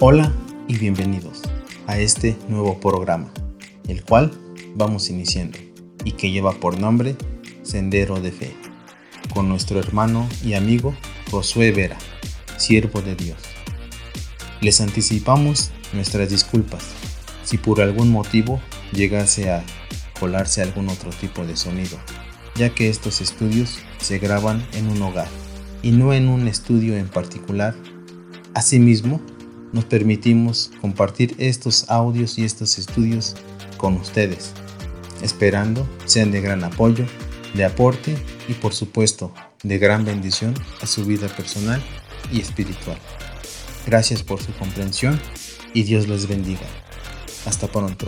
Hola y bienvenidos a este nuevo programa, el cual vamos iniciando y que lleva por nombre Sendero de Fe, con nuestro hermano y amigo Josué Vera, siervo de Dios. Les anticipamos nuestras disculpas si por algún motivo llegase a colarse algún otro tipo de sonido, ya que estos estudios se graban en un hogar y no en un estudio en particular. Asimismo, nos permitimos compartir estos audios y estos estudios con ustedes, esperando sean de gran apoyo, de aporte y por supuesto de gran bendición a su vida personal y espiritual. Gracias por su comprensión y Dios les bendiga. Hasta pronto.